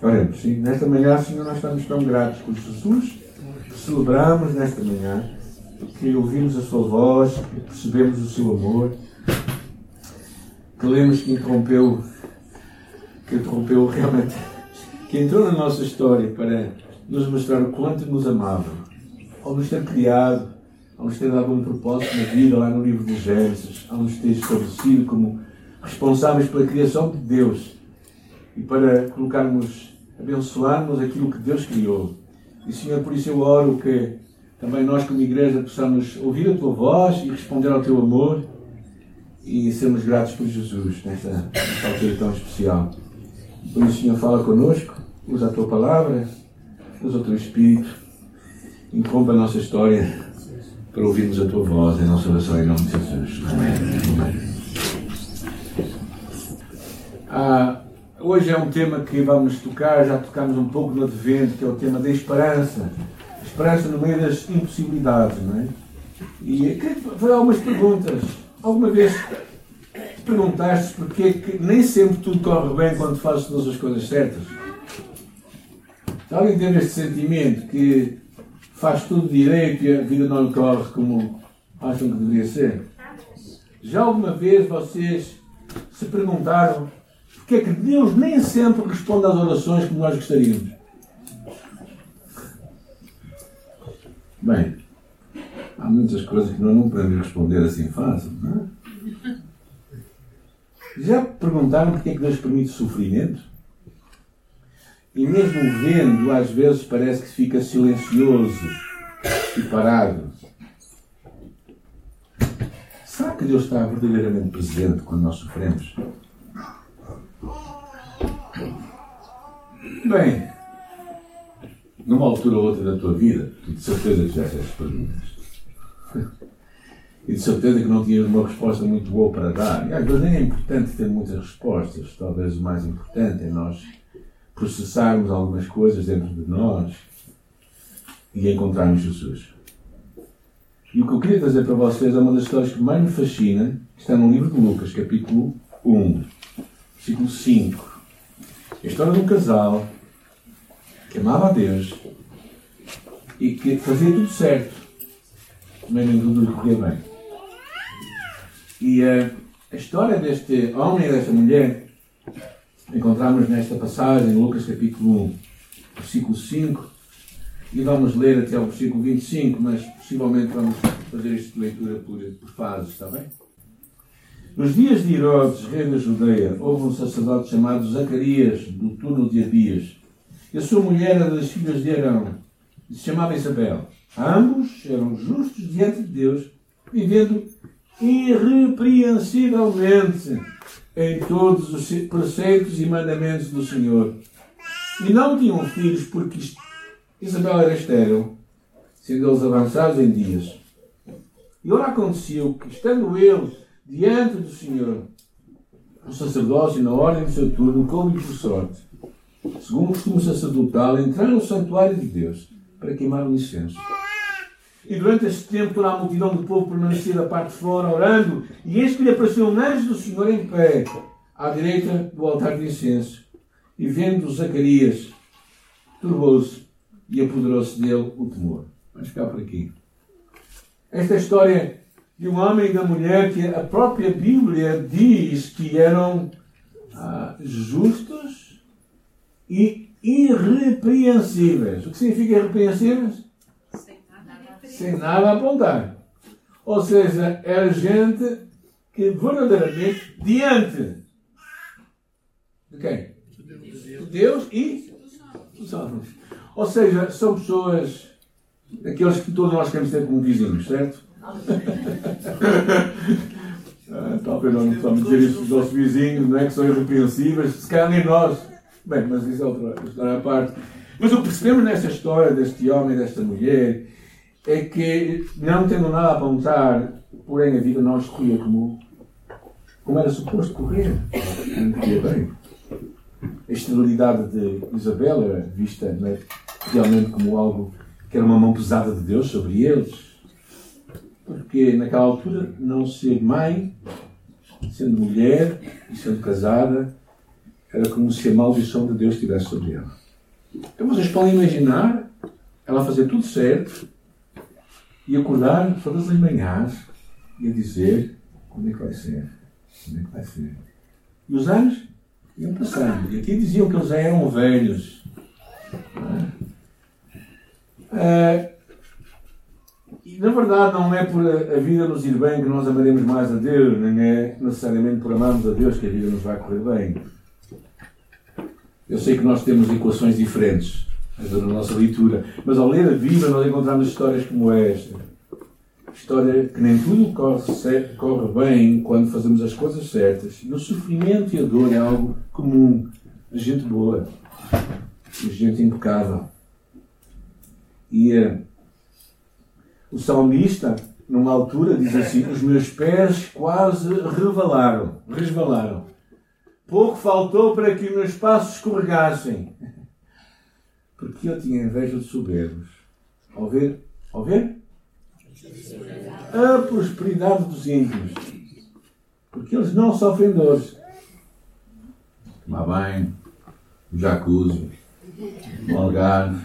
Oremos, sim. Nesta manhã, Senhor, nós estamos tão gratos por Jesus. Celebramos nesta manhã que ouvimos a Sua voz, que percebemos o Seu amor, que lemos que interrompeu, que interrompeu realmente, que entrou na nossa história para nos mostrar o quanto nos amava, ao nos ter criado, ao nos ter dado um propósito na vida, lá no livro de Gênesis, ao nos ter estabelecido como responsáveis pela criação de Deus e para colocarmos, abençoarmos aquilo que Deus criou. E Senhor, por isso eu oro que também nós como igreja possamos ouvir a Tua voz e responder ao Teu amor e sermos gratos por Jesus nesta, nesta altura tão especial. Por isso, Senhor, fala conosco, usa a Tua palavra, usa o Teu Espírito, interrompa a nossa história para ouvirmos a Tua voz em nossa oração em nome de Jesus. Amém. Ah, Hoje é um tema que vamos tocar, já tocámos um pouco no Advento, que é o tema da esperança. Esperança no meio das impossibilidades, não é? E fazer algumas perguntas. Alguma vez te perguntaste porque é que nem sempre tudo corre bem quando fazes todas as coisas certas? Se alguém tem este sentimento que faz tudo direito e a vida não corre como acham que deveria ser? Já alguma vez vocês se perguntaram porque é que Deus nem sempre responde às orações como nós gostaríamos. Bem, há muitas coisas que nós não podemos responder assim fácil, não é? Já perguntaram porque é que Deus permite sofrimento? E mesmo vendo, às vezes parece que fica silencioso e parado. Será que Deus está verdadeiramente presente quando nós sofremos? Bem, numa altura ou outra da tua vida, tu de certeza fizeste estas perguntas. E de certeza que não tinhas uma resposta muito boa para dar. E às vezes nem é importante ter muitas respostas. Talvez o mais importante é nós processarmos algumas coisas dentro de nós e encontrarmos Jesus. E o que eu queria trazer para vocês é uma das histórias que mais me fascina, que está no livro de Lucas, capítulo 1, versículo 5. A história de um casal que amava a Deus e que fazia tudo certo, mas nem tudo lhe corria bem. E a história deste homem e desta mulher encontramos nesta passagem, em Lucas capítulo 1, versículo 5, e vamos ler até ao versículo 25, mas possivelmente vamos fazer esta leitura por, por fases, está bem? Nos dias de Herodes, rei da Judeia, houve um sacerdote chamado Zacarias, do turno de Abias. E a sua mulher era das filhas de Arão, e se chamava Isabel. Ambos eram justos diante de Deus, vivendo irrepreensivelmente em todos os preceitos e mandamentos do Senhor. E não tinham filhos porque Isabel era estéril, sendo eles avançados em dias. E ora aconteceu que, estando ele diante do Senhor, o sacerdócio, na ordem do seu turno, como por sorte, segundo o costume sacerdotal, entrar no santuário de Deus para queimar o incenso. E durante este tempo toda a multidão do povo permanecia da parte de fora, orando, e eis que lhe apareceu um anjo do Senhor em pé, à direita do altar de incenso. E vendo Zacarias, turbou-se e apoderou-se dele o temor. Vamos ficar por aqui. Esta história de um homem e da mulher que a própria Bíblia diz que eram ah, justos e irrepreensíveis. O que significa irrepreensíveis? Sem nada, Sem nada a apontar. Ou seja, era gente que verdadeiramente diante de quem? De Deus e dos homens. Ou seja, são pessoas daqueles que todos nós queremos ter como vizinhos, certo? ah, talvez não possamos dizer isso dos nossos vizinhos, não é? Que são irrepreensíveis, se calhar nem nós. Bem, mas isso é outra história à parte. Mas o que percebemos nesta história deste homem e desta mulher é que, não tendo nada a apontar, porém a vida não escolhia como, como era suposto correr. Corria bem. A esterilidade de Isabel era vista né, realmente como algo que era uma mão pesada de Deus sobre eles porque naquela altura não ser mãe, sendo mulher e sendo casada, era como se a maldição de Deus estivesse sobre ela. Então vocês podem imaginar ela fazer tudo certo e acordar todas as manhãs e a dizer quando é que vai ser, quando é que vai ser. E os anos iam passando. E aqui diziam que eles eram velhos. É, e na verdade não é por a vida nos ir bem que nós amaremos mais a Deus, nem é necessariamente por amarmos a Deus que a vida nos vai correr bem. Eu sei que nós temos equações diferentes na nossa leitura, mas ao ler a Bíblia nós encontramos histórias como esta. História que nem tudo corre, corre bem quando fazemos as coisas certas. E o sofrimento e a dor é algo comum. A gente boa, a gente impecável. E uh, o salmista, numa altura, diz assim: Os meus pés quase revalaram, resvalaram. Pouco faltou para que meus passos escorregassem. Porque eu tinha inveja de soberbos. Ao ver, ao ver? A prosperidade dos íntimos. Porque eles não sofrem dores. Tomar banho, jacuzzi, algarve.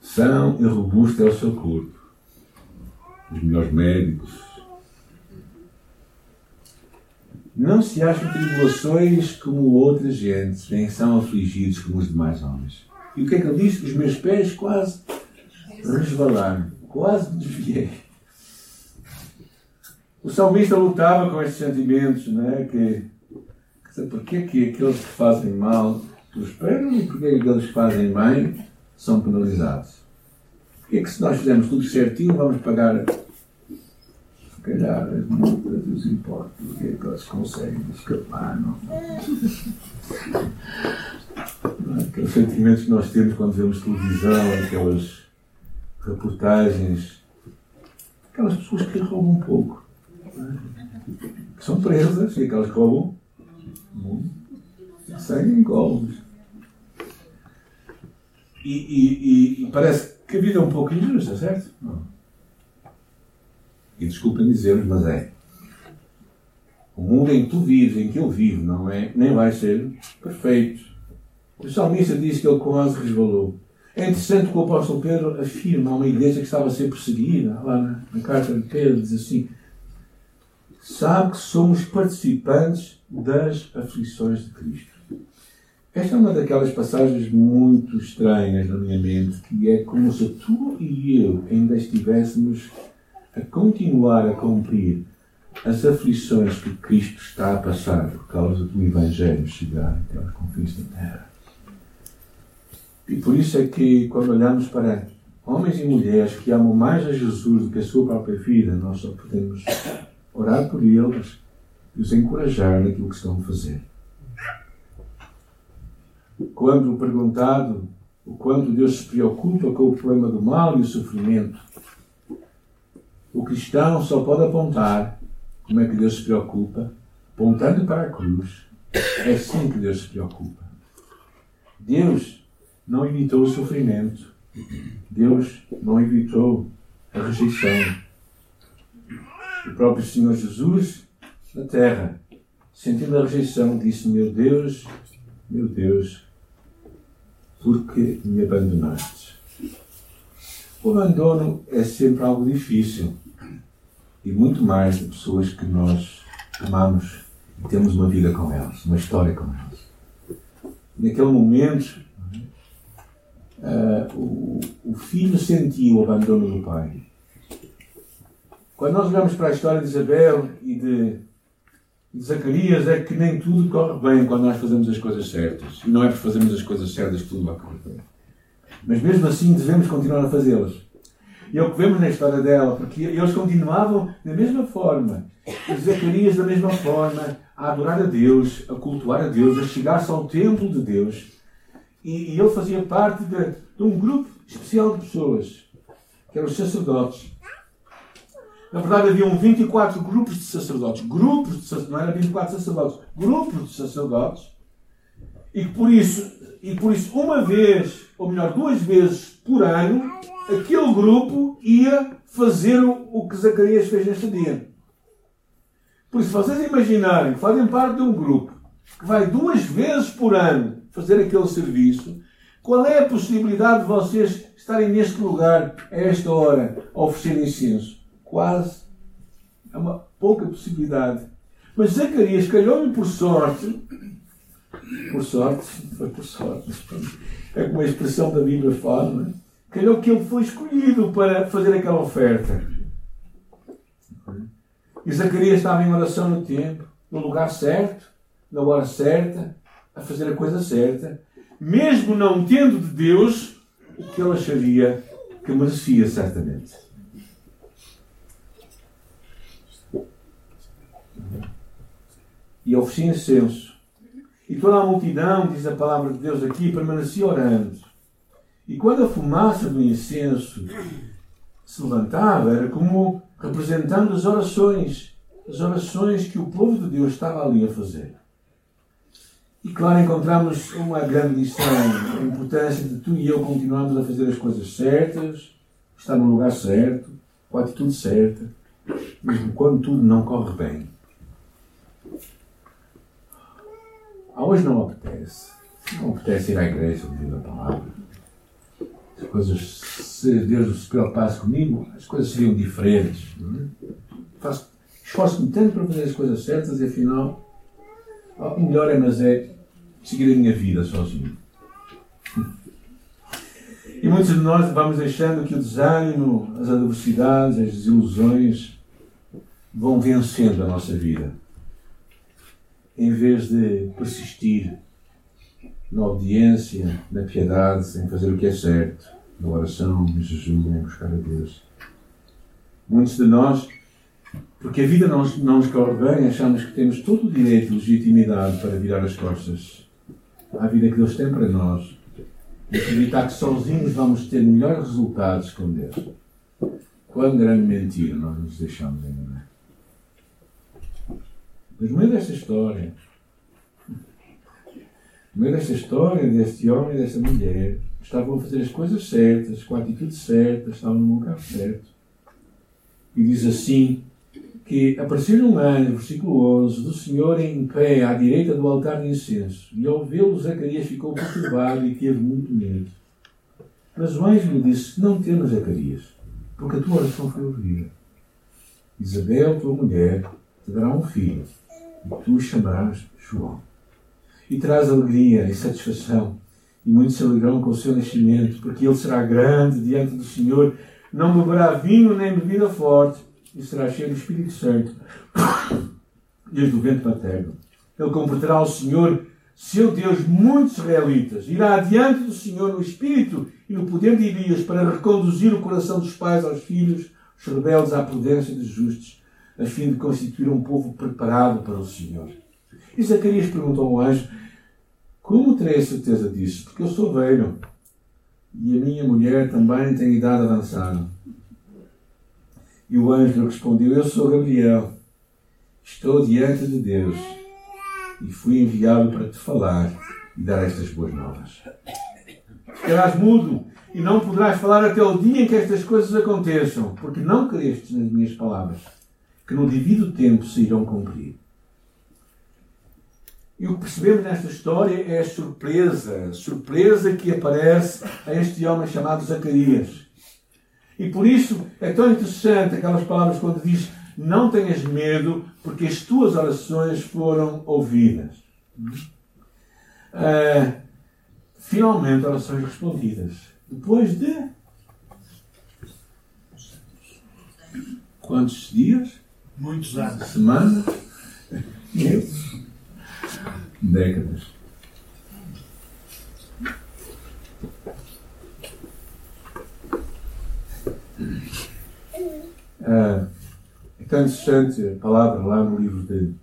São e robusto é o seu corpo. Os melhores médicos, Não se acham tribulações como outra gente, nem são afligidos como os demais homens. E o que é que ele diz? Os meus pés quase resvalaram, quase desviei. O salmista lutava com estes sentimentos, não é? Que, que porquê que aqueles que fazem mal prosperam e porquê que aqueles que fazem bem são penalizados? Porquê que se nós fizermos tudo certinho vamos pagar calhar as multas e os impostos, porque é que eles conseguem escapar, não? não é? Aqueles sentimentos que nós temos quando vemos televisão, aquelas reportagens, aquelas pessoas que roubam um pouco, é? que são presas, e aquelas que roubam muito, seguem incólumes. E, e, e, parece que a vida é um pouco injusta, certo? Não. E desculpem dizer mas é. O mundo em que tu vives, em que eu vivo, não é, nem vai ser perfeito. O salmista diz que ele quase resvalou. É interessante que o apóstolo Pedro afirma a uma igreja que estava a ser perseguida, lá na, na carta de Pedro, diz assim: sabe que somos participantes das aflições de Cristo. Esta é uma daquelas passagens muito estranhas na minha mente, que é como se tu e eu ainda estivéssemos a continuar a cumprir as aflições que Cristo está a passar por causa do Evangelho chegar até aos confins da terra. E por isso é que, quando olhamos para homens e mulheres que amam mais a Jesus do que a sua própria vida, nós só podemos orar por eles e os encorajar naquilo que estão a fazer. Quando perguntado o quanto Deus se preocupa com o problema do mal e o sofrimento, o cristão só pode apontar como é que Deus se preocupa, apontando para a cruz. É assim que Deus se preocupa. Deus não evitou o sofrimento. Deus não evitou a rejeição. O próprio Senhor Jesus, na terra, sentindo a rejeição, disse: Meu Deus, meu Deus, por que me abandonaste? O abandono é sempre algo difícil e muito mais de pessoas que nós amamos e temos uma vida com elas, uma história com elas. Naquele momento, uh, o, o filho sentiu o abandono do pai. Quando nós olhamos para a história de Isabel e de, de Zacarias, é que nem tudo corre bem quando nós fazemos as coisas certas. E não é por fazermos as coisas certas que tudo vai correr bem. Mas mesmo assim devemos continuar a fazê-las. E é o que vemos na história dela, porque eles continuavam da mesma forma, os Zacarias da mesma forma, a adorar a Deus, a cultuar a Deus, a chegar-se ao templo de Deus. E, e ele fazia parte de, de, um grupo especial de pessoas, que eram os sacerdotes. Na verdade, haviam 24 grupos de sacerdotes. Grupos de sacerdotes, não eram 24 sacerdotes, grupos de sacerdotes. E por isso, e por isso, uma vez, ou melhor, duas vezes por ano, aquele grupo ia fazer o que Zacarias fez neste dia. Por isso, vocês imaginarem que fazem parte de um grupo que vai duas vezes por ano fazer aquele serviço, qual é a possibilidade de vocês estarem neste lugar, a esta hora, a oferecer incenso? Quase. É uma pouca possibilidade. Mas Zacarias calhou-me por sorte. Por sorte, foi por sorte. É como a expressão da Bíblia fala, é? Calhou que ele foi escolhido para fazer aquela oferta. E Zacarias estava em oração no tempo, no lugar certo, na hora certa, a fazer a coisa certa, mesmo não tendo de Deus o que ele acharia que merecia, certamente. E oferecia incenso. E toda a multidão, diz a palavra de Deus aqui, permanecia orando. E quando a fumaça do incenso se levantava, era como representando as orações, as orações que o povo de Deus estava ali a fazer. E claro, encontramos uma grande lição, a importância de tu e eu continuarmos a fazer as coisas certas, estar no lugar certo, com a atitude certa, mesmo quando tudo não corre bem. Ah, hoje não apetece. Não apetece ir à igreja ouvir a palavra. As coisas, se Deus se preocupasse comigo, as coisas seriam diferentes. É? Faço, esforço-me tanto para fazer as coisas certas e afinal, o melhor é, mas é seguir a minha vida sozinho. E muitos de nós vamos deixando que o desânimo, as adversidades, as desilusões vão vencendo a nossa vida. Em vez de persistir na obediência, na piedade, em fazer o que é certo, na oração, no jejum, em buscar a Deus. Muitos de nós, porque a vida não, não nos corre bem, achamos que temos todo o direito e legitimidade para virar as costas à vida que Deus tem para nós e acreditar que sozinhos vamos ter melhores resultados com Deus. Quão grande mentira nós nos deixamos enganar. Mas no meio desta história, no meio desta história, deste homem e desta mulher, estavam a fazer as coisas certas, com a atitude certa, estavam no lugar certo. E diz assim: que apareceu um anjo, versículo 11, do Senhor em pé à direita do altar de incenso. E ao vê-lo, Zacarias ficou perturbado e teve muito medo. Mas o anjo lhe disse: Não temas, Zacarias, porque a tua oração foi ouvida. Isabel, tua mulher, te dará um filho, e tu o chamarás João e traz alegria e satisfação. E muitos se alegrarão com o seu nascimento, porque ele será grande diante do Senhor, não beberá vinho nem bebida forte, e será cheio do Espírito Santo desde o vento paterno. Ele completará ao Senhor, seu Deus, muitos israelitas. Irá adiante do Senhor no Espírito e no poder de Elias para reconduzir o coração dos pais aos filhos, os rebeldes à prudência dos justos, a fim de constituir um povo preparado para o Senhor. E Zacarias perguntou ao anjo: Como terei certeza disso? Porque eu sou velho e a minha mulher também tem idade avançada. E o anjo respondeu: Eu sou Gabriel, estou diante de Deus e fui enviado para te falar e dar estas boas novas. Ficarás mudo e não poderás falar até o dia em que estas coisas aconteçam, porque não crestes nas minhas palavras, que no devido tempo se irão cumprir. E o que percebemos nesta história é a surpresa, a surpresa que aparece a este homem chamado Zacarias. E por isso é tão interessante aquelas palavras quando diz: Não tenhas medo, porque as tuas orações foram ouvidas. Uh, finalmente, orações respondidas. Depois de. Quantos dias? Muitos anos. Semanas? Meses? décadas. Ah, é tão interessante a palavra lá no livro de,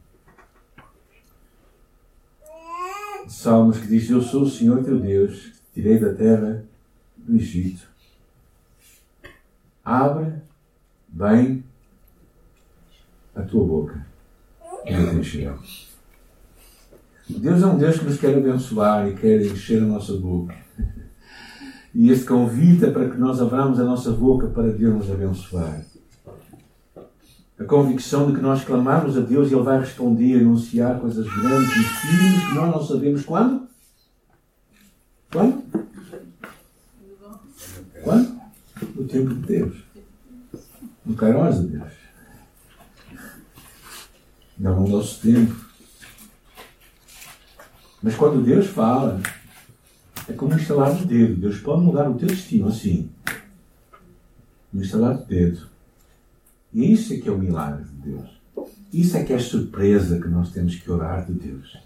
de Salmos que diz: Eu sou o Senhor teu Deus, que tirei da terra do Egito. Abre bem a tua boca e eu te. Deus é um Deus que nos quer abençoar e quer encher a nossa boca. E este convite é para que nós abramos a nossa boca para Deus nos abençoar. A convicção de que nós clamamos a Deus e Ele vai responder, anunciar coisas grandes e firmes que nós não sabemos quando? Quando? Quando? No tempo de Deus. No Kairos de Deus. Não no nosso tempo. Mas quando Deus fala, é como um estalar de dedo. Deus pode mudar o teu destino assim. Um estalar de dedo. E isso é que é o milagre de Deus. Isso é que é a surpresa que nós temos que orar de Deus.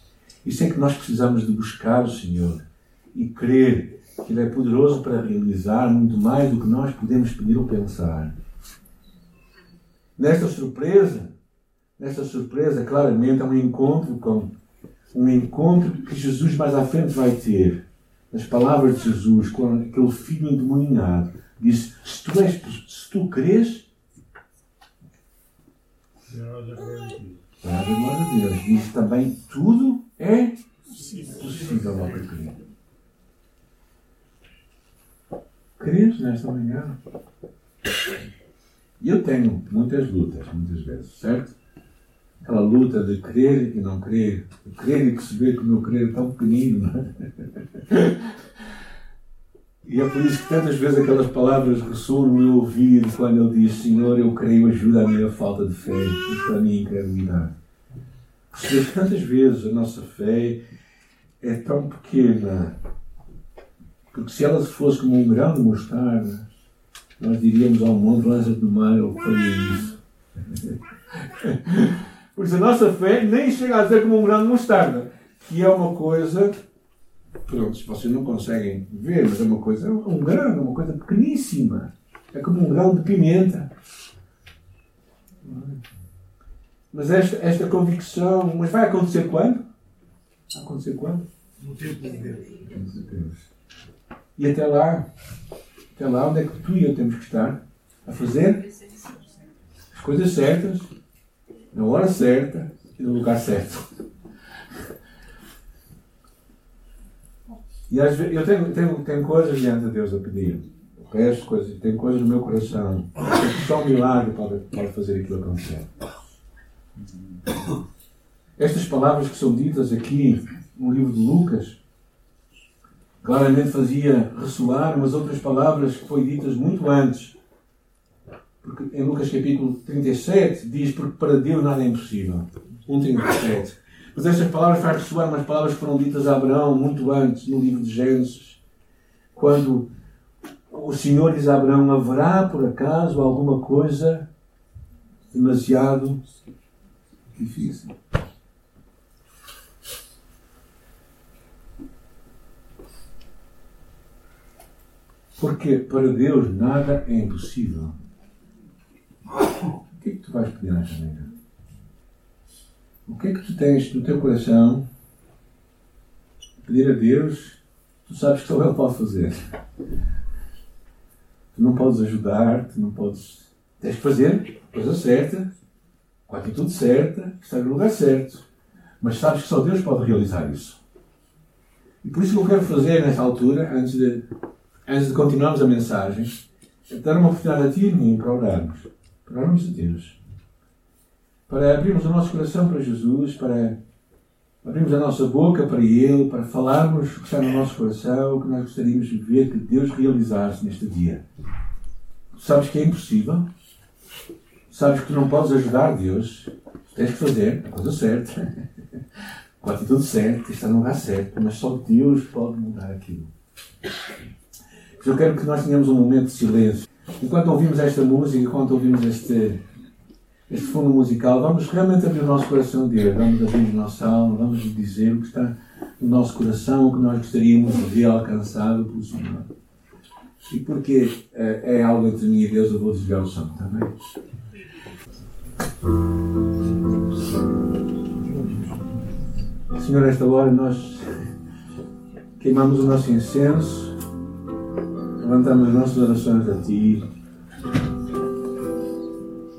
Isso é que nós precisamos de buscar o Senhor e crer que Ele é poderoso para realizar muito mais do que nós podemos pedir ou pensar. Nesta surpresa, nesta surpresa, claramente, é um encontro com um encontro que Jesus mais à frente vai ter. As palavras de Jesus, com aquele filho endemoninhado, diz: Se tu, és, se tu crês, para a glória de Deus. Diz também: tudo é possível ao que nesta manhã? Eu tenho muitas lutas, muitas vezes, certo? Aquela luta de crer e não crer, de crer e perceber que o meu crer é tão pequenino, é? E é por isso que tantas vezes aquelas palavras ressoam no meu ouvido quando ele diz: Senhor, eu creio, ajuda a minha falta de fé e para mim incredulidade. Perceber tantas vezes a nossa fé é tão pequena, porque se ela fosse como um grão de mostarda, nós diríamos ao mundo: lança do mar, eu faria isso. Porque a nossa fé nem chega a ser como um grão de mostarda, que é uma coisa pronto, vocês não conseguem ver, mas é uma coisa, é um grão, é uma coisa pequeníssima. É como um grão de pimenta. Mas esta, esta convicção, mas vai acontecer quando? Vai acontecer quando? No tempo de Deus. E até lá, até lá, onde é que tu e eu temos que estar? A fazer as coisas certas, na hora certa e no lugar certo. E às vezes, eu tenho, tenho, tenho coisas diante de Deus a pedir. O resto, coisas, tenho coisas no meu coração. Só um milagre pode, pode fazer aquilo acontecer. Estas palavras que são ditas aqui no livro de Lucas, claramente fazia ressoar umas outras palavras que foram ditas muito antes. Porque em Lucas capítulo 37 diz, porque para Deus nada é impossível. 1,37. Mas estas palavras faz ressoar umas palavras que foram ditas a Abraão muito antes, no livro de Gênesis, quando o Senhor diz a Abraão: haverá por acaso alguma coisa demasiado difícil? Porque para Deus nada é impossível. O que é que tu vais pedir nesta manhã? O que é que tu tens no teu coração? Pedir a Deus, tu sabes que só Ele pode fazer. Tu não podes ajudar, tu não podes. Tens que fazer a coisa certa, com a atitude certa, estar no lugar certo. Mas sabes que só Deus pode realizar isso. E por isso que eu quero fazer nesta altura, antes de, antes de continuarmos a mensagem, é dar uma oportunidade a ti e a mim para orarmos. Para orarmos a Deus para abrirmos o nosso coração para Jesus, para abrirmos a nossa boca para Ele, para falarmos o que está no nosso coração, o que nós gostaríamos de ver que Deus realizasse neste dia. Sabes que é impossível? Sabes que não podes ajudar Deus? Tens que fazer a coisa certa, com a atitude certa, está no lugar certo, mas só Deus pode mudar aquilo. eu quero que nós tenhamos um momento de silêncio. Enquanto ouvimos esta música, enquanto ouvimos este, este fundo musical, vamos realmente abrir o nosso coração a Deus, vamos abrir o nosso alma, vamos dizer o que está no nosso coração, o que nós gostaríamos de ver alcançado pelo Senhor. E porque é, é algo entre mim e Deus, eu vou desviar o som também. Senhor, esta hora nós queimamos o nosso incenso, levantamos as nossas orações a Ti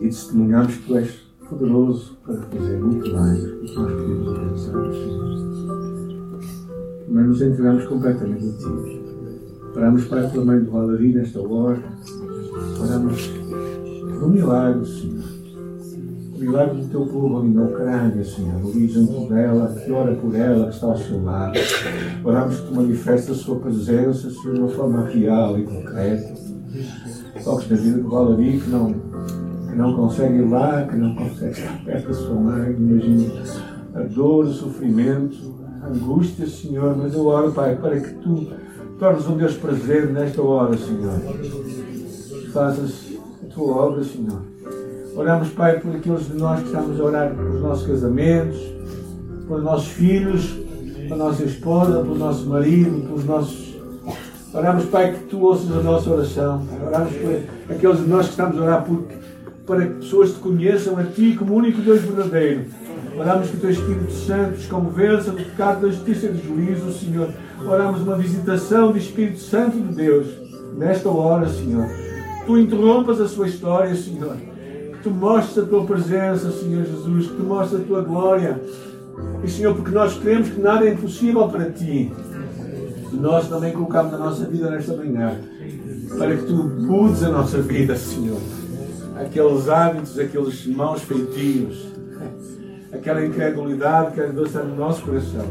e testemunhamos que Tu és poderoso para fazer muito mais do que nós pensar, Senhor. Mas nos entregamos completamente a Ti. Paramos, Pai, pela mãe do Valerie nesta hora. Paramos por um milagre, Senhor. Milagre do teu povo ali na Ucrânia, Senhor. O junto dela, que ora por ela, que está ao seu lado. Oramos que tu manifestes a sua presença, Senhor, de uma forma real e concreta. Toques na vida do Valerie, que não, que não consegue ir lá, que não consegue estar perto da sua mãe. Imagina a dor, o sofrimento, a angústia, Senhor. Mas eu oro, Pai, para que tu tornes um Deus presente nesta hora, Senhor. Faças a tua obra, Senhor Oramos, Pai, por aqueles de nós que estamos a orar pelos nossos casamentos, pelos nossos filhos, pela nossa esposa, pelo nosso marido, pelos nossos. Oramos, Pai, que tu ouças a nossa oração. Oramos por aqueles de nós que estamos a orar por, para que pessoas te conheçam a Ti como único Deus verdadeiro. Oramos que o Teu Espírito Santo os convença do pecado, da justiça e do juízo, Senhor. Oramos uma visitação do Espírito Santo de Deus nesta hora, Senhor. Tu interrompas a sua história, Senhor tu mostres a tua presença, Senhor Jesus, que tu mostres a tua glória. E, Senhor, porque nós cremos que nada é impossível para ti. Nós também colocamos a nossa vida nesta manhã para que tu mudes a nossa vida, Senhor. Aqueles hábitos, aqueles maus feitios, aquela incredulidade que às vezes está no nosso coração,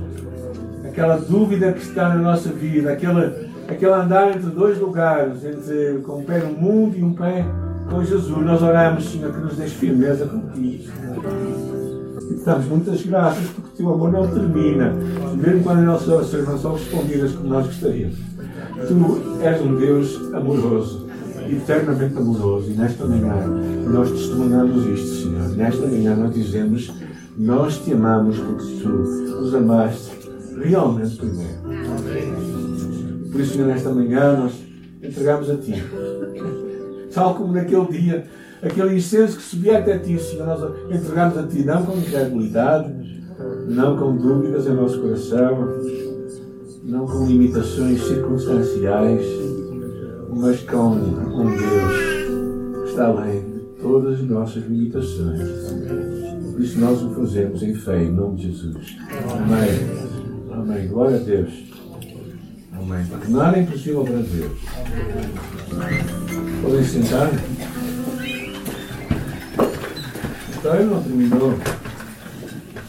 aquela dúvida que está na nossa vida, aquela, aquela andar entre dois lugares, entre com um pé no mundo e um pé com Jesus, nós oramos, Senhor, que nos deixe firmeza contigo. E te damos muitas graças porque o teu amor não termina, mesmo quando as nossas orações não são respondidas como nós gostaríamos. Tu és um Deus amoroso, eternamente amoroso. E nesta manhã nós testemunhamos isto, Senhor. Nesta manhã nós dizemos: Nós te amamos porque tu nos amaste realmente primeiro. Por isso, Senhor, nesta manhã nós entregamos a Ti tal como naquele dia, aquele incenso que subia até ti, Senhor, nós entregamos a ti, não com incredulidade, não com dúvidas em nosso coração, não com limitações circunstanciais, mas com um Deus que está além de todas as nossas limitações. Por isso nós o fazemos em fé, em nome de Jesus. Amém. Amém. Glória a Deus. Amém. Nada é impossível para Deus. Podem sentar. A história não terminou.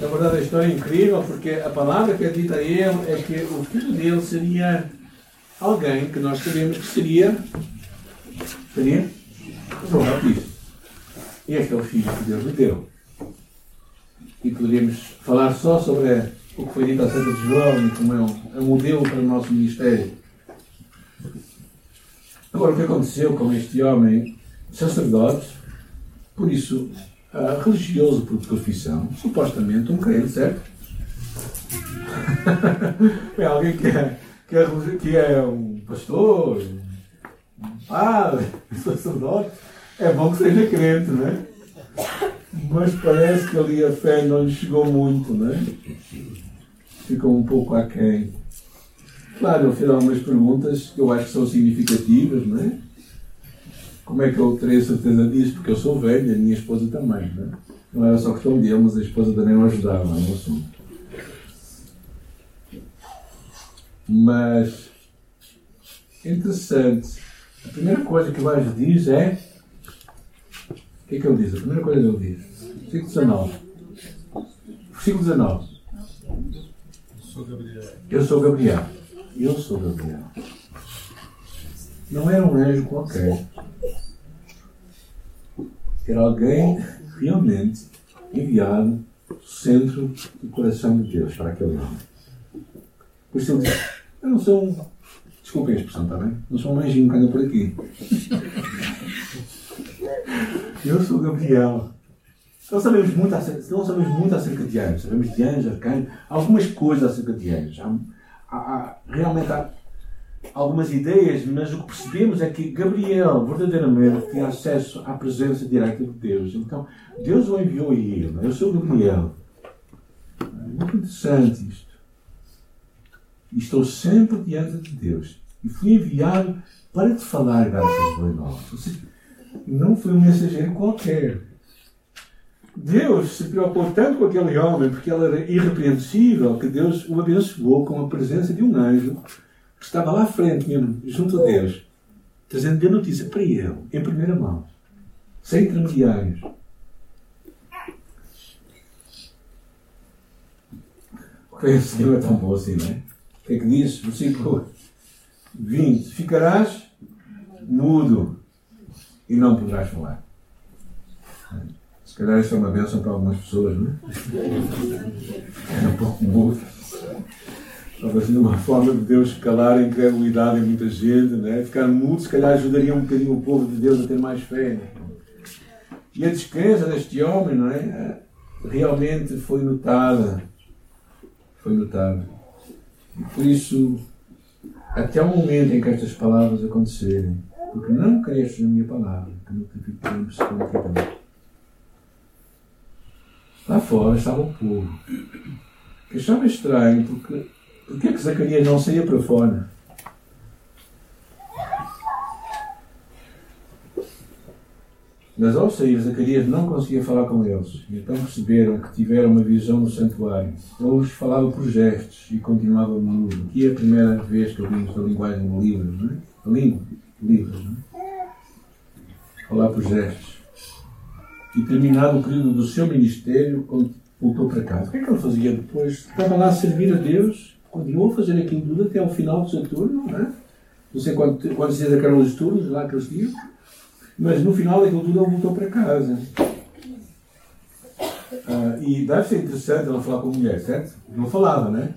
Na verdade, a história é incrível porque a palavra que é dita a ele é que o filho dele seria alguém que nós sabemos que seria. Seria? João Batista. Este é o filho que Deus lhe deu. E poderíamos falar só sobre o que foi dito acerca de João e como é um, é um modelo para o nosso ministério. Agora, o que aconteceu com este homem sacerdote, por isso, uh, religioso por profissão, supostamente um crente, certo? é alguém que é, que é, que é um pastor, um padre, um sacerdote. É bom que seja crente, não é? Mas parece que ali a fé não lhe chegou muito, não é? Ficou um pouco aquém. Claro, ele fez algumas perguntas que eu acho que são significativas, não é? Como é que eu terei certeza disso? Porque eu sou velho e a minha esposa também, não é? Não era só questão dele, mas a esposa também o ajudava no assunto. Mas, interessante, a primeira coisa que o anjo diz é. O que é que ele diz? A primeira coisa que ele diz. Versículo 19. Versículo 19. Eu sou Gabriel. Eu sou Gabriel. Não era um anjo qualquer. Era alguém realmente enviado do centro do coração de Deus para aquele homem. Por isso ele diz: Eu não sou um. Desculpem a expressão, está bem? Não sou um anjinho que anda por aqui. Eu sou Gabriel. Não sabemos muito acerca, não sabemos muito acerca de anjos. Sabemos de anjos, arcanjos, algumas coisas acerca de anjos. Há, há, realmente há algumas ideias, mas o que percebemos é que Gabriel verdadeiramente tinha acesso à presença direta de Deus. Então, Deus o enviou a ele. Eu sou Gabriel. É muito interessante isto. Estou sempre diante de Deus. E fui enviado para te falar graças boas novas. Não foi um mensageiro qualquer. Deus se preocupou tanto com aquele homem, porque ele era irrepreensível, que Deus o abençoou com a presença de um anjo que estava lá à frente mesmo, junto a Deus, trazendo a notícia para ele, em primeira mão, sem intermediários. O Senhor é tão bom assim, não é? O que é que diz? Versículo 20: Ficarás mudo e não poderás falar. Calhar isso é uma bênção para algumas pessoas, não é? É um pouco mudo. Talvez assim, uma forma de Deus calar a incredulidade em muita gente, né? ficar mudo, se calhar ajudaria um bocadinho o povo de Deus a ter mais fé. Né? E a descrença deste homem, não é? Realmente foi notada. Foi notada. E por isso, até o momento em que estas palavras acontecerem, porque não cresces na minha palavra, que não te fico tempo se. Lá fora estava o povo. Que achava estranho, porque por que Zacarias não saía para fora? Mas ao sair, Zacarias não conseguia falar com eles. E então perceberam que tiveram uma visão no santuário. Ele lhes falava por gestos e continuava mudo. Aqui é a primeira vez que ouvimos a linguagem de livros, não é? A língua, livros, não é? Falar por gestos. E terminado o período do seu ministério, voltou para casa. O que é que ele fazia depois? Estava lá a servir a Deus, continuou a fazer aquilo tudo até ao final do seu turno, não é? Não sei quantos dias eram os turnos lá que eles tinham. Mas no final daquilo tudo ele voltou para casa. Ah, e deve ser interessante ela falar com a mulher, certo? Não falava, né?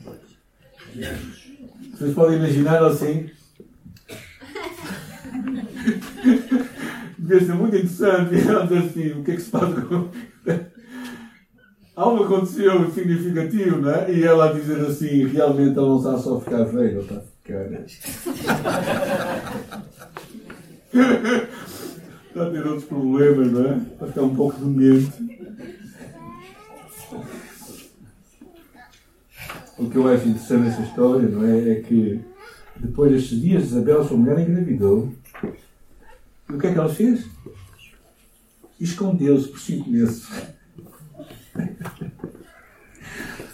Vocês podem imaginar assim. Devia ser muito interessante. Ela diz assim: o que é que se passa com. Algo aconteceu significativo, né? E ela a dizer assim: realmente ela não está só a ficar velha, está a ficar. Está a ter outros problemas, não é? Está a ficar um pouco demente. O que eu acho interessante nessa história, não é? É que depois destes dias, Isabel, sua mulher, engravidou. E o que é que ela fez? Escondeu-se por cinco meses.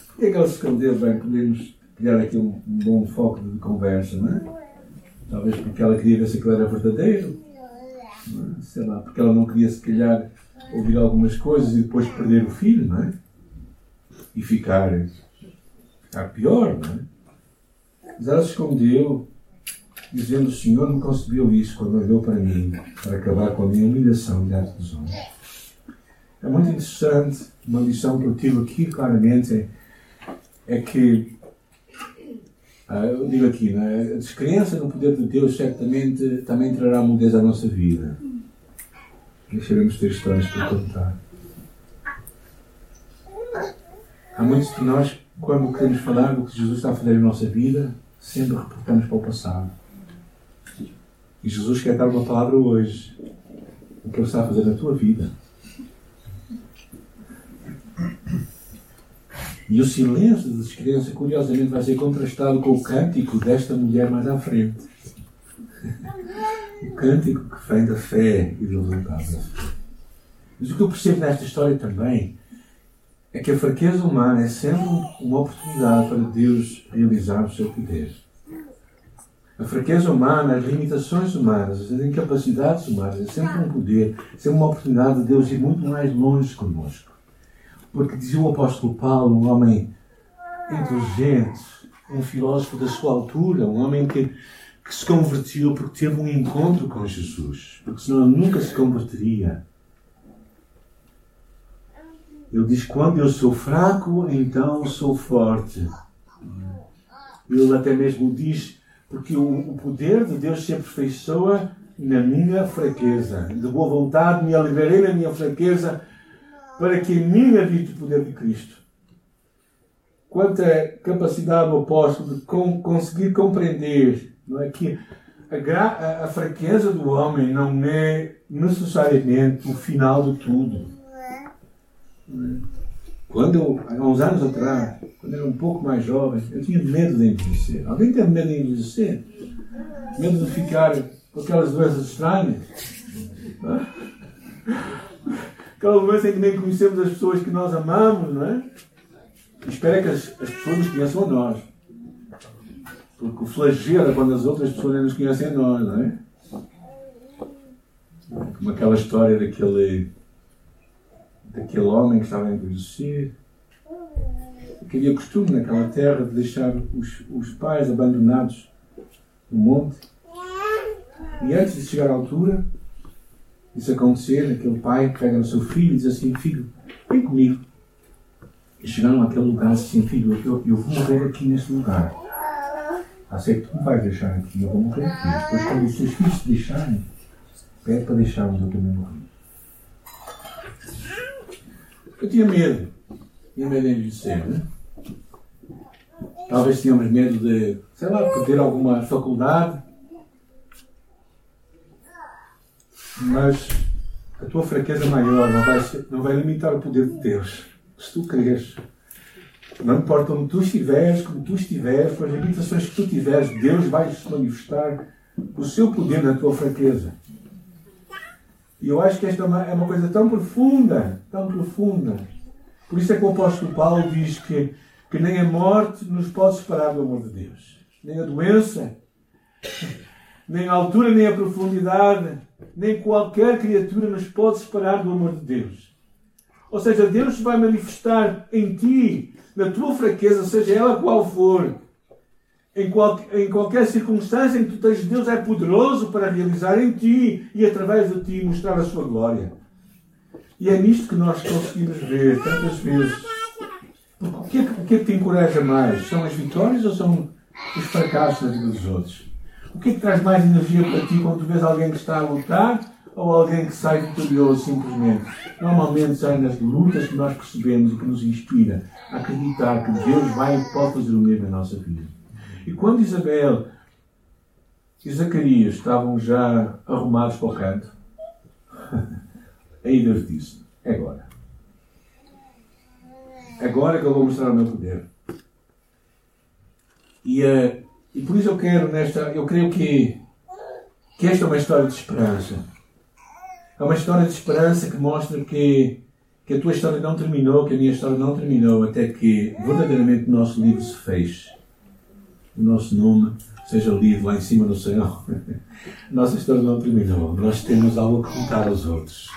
Por que é que ela se escondeu? Bem, podemos criar aqui um, um bom foco de conversa, não é? Talvez porque ela queria ver se aquilo era verdadeiro sei lá, porque ela não queria se calhar ouvir algumas coisas e depois perder o filho, não é? E ficar, ficar pior, não é? Mas ela se escondeu, dizendo: O Senhor me concebeu isso quando olhou para mim, para acabar com a minha humilhação diante dos homens. É muito interessante, uma lição que eu tive aqui claramente é, é que ah, eu digo aqui, né? a descrença no poder de Deus certamente também trará mudez à nossa vida. Deixaremos ter histórias para contar. Há muitos de nós, quando queremos falar do que Jesus está a fazer na nossa vida, sempre reportamos para o passado. E Jesus quer dar uma palavra hoje. O que Ele está a fazer na tua vida. E o silêncio da descrença, curiosamente, vai ser contrastado com o cântico desta mulher mais à frente. O cântico que vem da fé e do fé. Mas o que eu percebo nesta história também é que a fraqueza humana é sempre uma oportunidade para Deus realizar o seu poder. A fraqueza humana, as limitações humanas, as incapacidades humanas é sempre um poder, é sempre uma oportunidade de Deus ir muito mais longe conosco. Porque dizia o apóstolo Paulo, um homem inteligente, um filósofo da sua altura, um homem que, que se convertiu porque teve um encontro com Jesus, porque senão nunca se converteria. Ele diz: Quando eu sou fraco, então sou forte. Ele até mesmo diz: Porque o, o poder de Deus se aperfeiçoa na minha fraqueza. De boa vontade me aliviarei na minha fraqueza para que em mim habite o poder de Cristo. Quanta capacidade do apóstolo de com, conseguir compreender não é, que a, a, fraqueza do homem não é necessariamente o final de tudo. Quando eu, há uns anos atrás, quando eu era um pouco mais jovem, eu tinha medo de envelhecer. Alguém tem medo de envelhecer? Medo de ficar com aquelas doenças estranhas? Aquela doença em que nem conhecemos as pessoas que nós amamos, não é? E espera que as, as pessoas nos conheçam a nós. Porque o flagelo é quando as outras pessoas nem nos conhecem a nós, não é? Como aquela história daquele, daquele homem que estava a envelhecer que havia costume naquela terra de deixar os, os pais abandonados no monte. E antes de chegar à altura, isso acontecer, aquele pai pega no seu filho e diz assim: Filho, vem comigo. E chegaram àquele lugar assim: Filho, eu, eu vou morrer aqui neste lugar. Sei que tu me vais deixar aqui, eu vou morrer aqui. Depois, quando os teus filhos te deixarem, pede para deixar onde eu também morrer. Eu tinha medo. Tinha medo de envelhecer, né? Talvez tínhamos medo de, sei lá, perder alguma faculdade. Mas a tua fraqueza maior não vai, não vai limitar o poder de Deus. Se tu creres. Não importa onde tu estiveres, como tu estiveres, com as limitações que tu tiveres, Deus vai se manifestar o seu poder na tua fraqueza. E eu acho que esta é uma, é uma coisa tão profunda, tão profunda. Por isso é que o apóstolo Paulo diz que, que nem a morte nos pode separar do amor de Deus. Nem a doença, nem a altura, nem a profundidade, nem qualquer criatura nos pode separar do amor de Deus. Ou seja, Deus vai manifestar em ti, na tua fraqueza, seja ela qual for, em, qual, em qualquer circunstância em que tu tens, Deus é poderoso para realizar em ti e através de ti mostrar a sua glória. E é nisto que nós conseguimos ver tantas vezes. O que, é o que é que te encoraja mais? São as vitórias ou são os fracassos na vida dos outros? O que é que traz mais energia para ti quando tu vês alguém que está a lutar ou alguém que sai vitorioso simplesmente? Normalmente são nas lutas que nós percebemos e que nos inspira a acreditar que Deus vai e pode fazer o mesmo na nossa vida. E quando Isabel e Zacarias estavam já arrumados para o canto, aí Deus disse: É agora. Agora que eu vou mostrar o meu poder. E, uh, e por isso eu quero nesta. Eu creio que, que esta é uma história de esperança. É uma história de esperança que mostra que, que a tua história não terminou, que a minha história não terminou, até que verdadeiramente o nosso livro se fez o nosso nome seja lido lá em cima no céu. Nossa história não terminou. Nós temos algo a contar aos outros.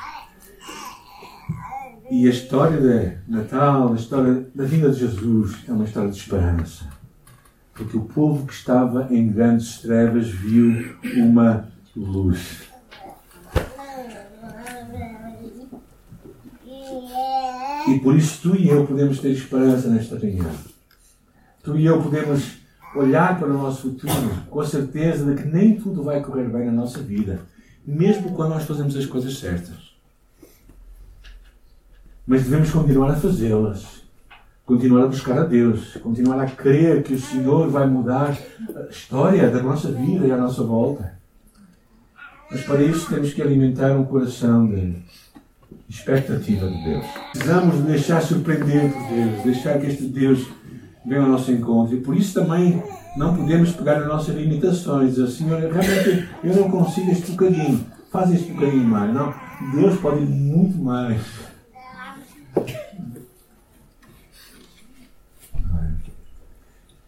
E a história de Natal, a história da vinda de Jesus, é uma história de esperança. Porque o povo que estava em grandes trevas viu uma luz. E por isso tu e eu podemos ter esperança nesta reunião. Tu e eu podemos olhar para o nosso futuro com a certeza de que nem tudo vai correr bem na nossa vida, mesmo quando nós fazemos as coisas certas. Mas devemos continuar a fazê-las, continuar a buscar a Deus, continuar a crer que o Senhor vai mudar a história da nossa vida e a nossa volta. Mas para isso temos que alimentar um coração de expectativa de Deus. Precisamos de deixar surpreender por Deus, deixar que este Deus vem ao nosso encontro. E por isso também não podemos pegar nas nossas limitações. Dizer, Senhor, realmente eu não consigo este bocadinho. Faz este bocadinho mais. Não. Deus pode ir muito mais.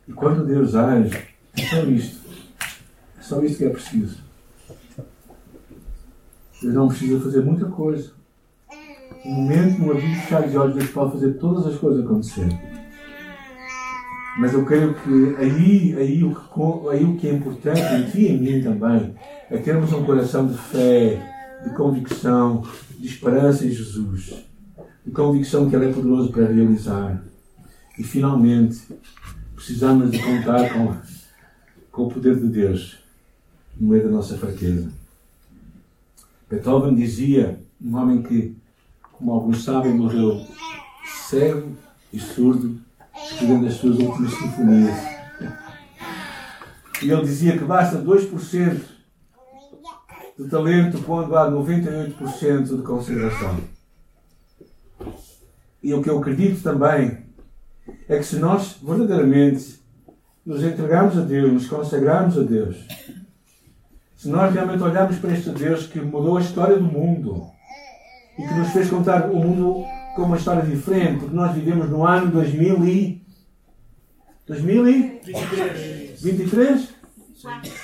E quando Deus age, é só isto. É só isto que é preciso. Deus não precisa fazer muita coisa. No momento, no abrir e de olhos, Deus pode fazer todas as coisas acontecerem. Mas eu creio que aí, aí, o que, aí o que é importante em ti e em mim também é termos um coração de fé, de convicção, de esperança em Jesus, de convicção que Ele é poderoso para realizar. E finalmente precisamos de contar com, com o poder de Deus no meio da nossa fraqueza. Beethoven dizia, um homem que, como alguns sabem, morreu cego e surdo escrevendo as suas últimas sinfonias. E ele dizia que basta 2% de talento quando há 98% de consideração. E o que eu acredito também é que se nós verdadeiramente nos entregarmos a Deus, nos consagrarmos a Deus, se nós realmente olharmos para este Deus que mudou a história do mundo e que nos fez contar o mundo com uma história diferente, porque nós vivemos no ano 2000 e 2023? 23?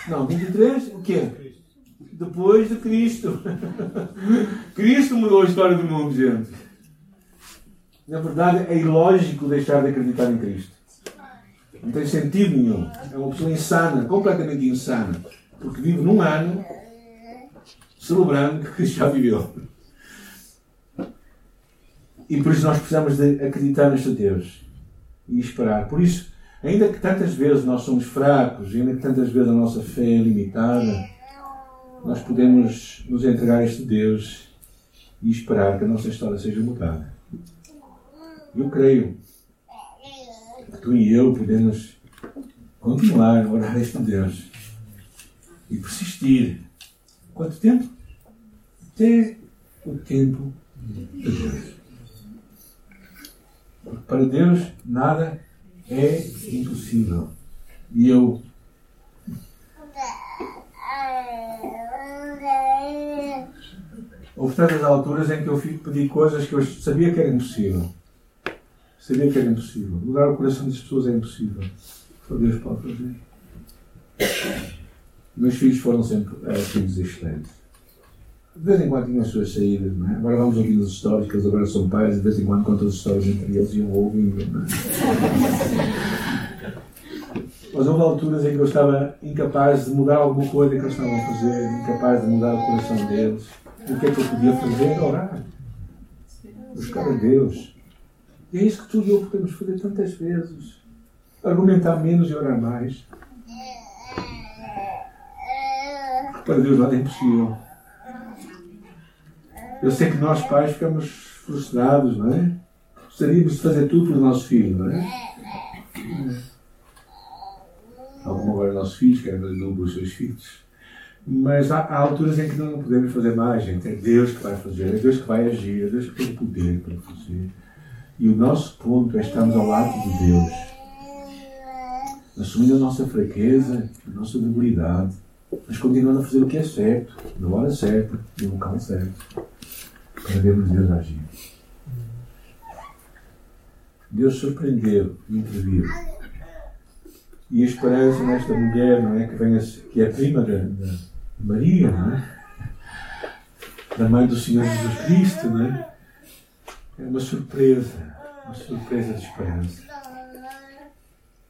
Não, 23? O quê? Depois de Cristo. Cristo mudou a história do mundo, gente. Na verdade, é ilógico deixar de acreditar em Cristo. Não tem sentido nenhum. É uma pessoa insana, completamente insana. Porque vive num ano celebrando que Cristo já viveu. E por isso nós precisamos de acreditar neste Deus e esperar. Por isso, ainda que tantas vezes nós somos fracos, ainda que tantas vezes a nossa fé é limitada, nós podemos nos entregar a este Deus e esperar que a nossa história seja mudada. Eu creio que tu e eu podemos continuar a orar a este Deus e persistir. Quanto tempo? Até o tempo de Deus. Porque para Deus nada é impossível. E eu Houve tantas alturas em que eu pedi coisas que eu sabia que era impossível. Sabia que era impossível. Mudar o coração das pessoas é impossível. Só Deus pode fazer. Meus filhos foram sempre uh, filhos excelentes. De vez em quando tinham as suas saídas, não é? Agora vamos ouvir as histórias, que eles agora são pais, de vez em quando contam as histórias entre eles e um ouvindo, não é? Mas houve alturas em que eu estava incapaz de mudar alguma coisa que eles estavam a fazer, incapaz de mudar o coração deles. E o que é que eu podia fazer? Orar. Buscar a Deus. E é isso que tu e eu podemos fazer tantas vezes. Argumentar menos e orar mais. Porque para Deus nada é impossível. Eu sei que nós pais ficamos frustrados, não é? Gostaríamos de fazer tudo pelo nosso filho, não é? Algum agora nossos filhos querem fazer tudo pelos seus filhos. Mas há, há, alturas em que não podemos fazer mais, gente. É Deus que vai fazer, é Deus que vai agir, é Deus que tem o poder para fazer. E o nosso ponto é estarmos ao lado de Deus, assumindo a nossa fraqueza, a nossa debilidade, mas continuando a fazer o que é certo, na hora certa, no local certo, para vermos Deus agir. Deus surpreendeu e interviu. E a esperança nesta mulher, não é? Que, vem a, que é prima da, da Maria, não é? Da mãe do Senhor Jesus Cristo, não é? É uma surpresa, uma surpresa de esperança.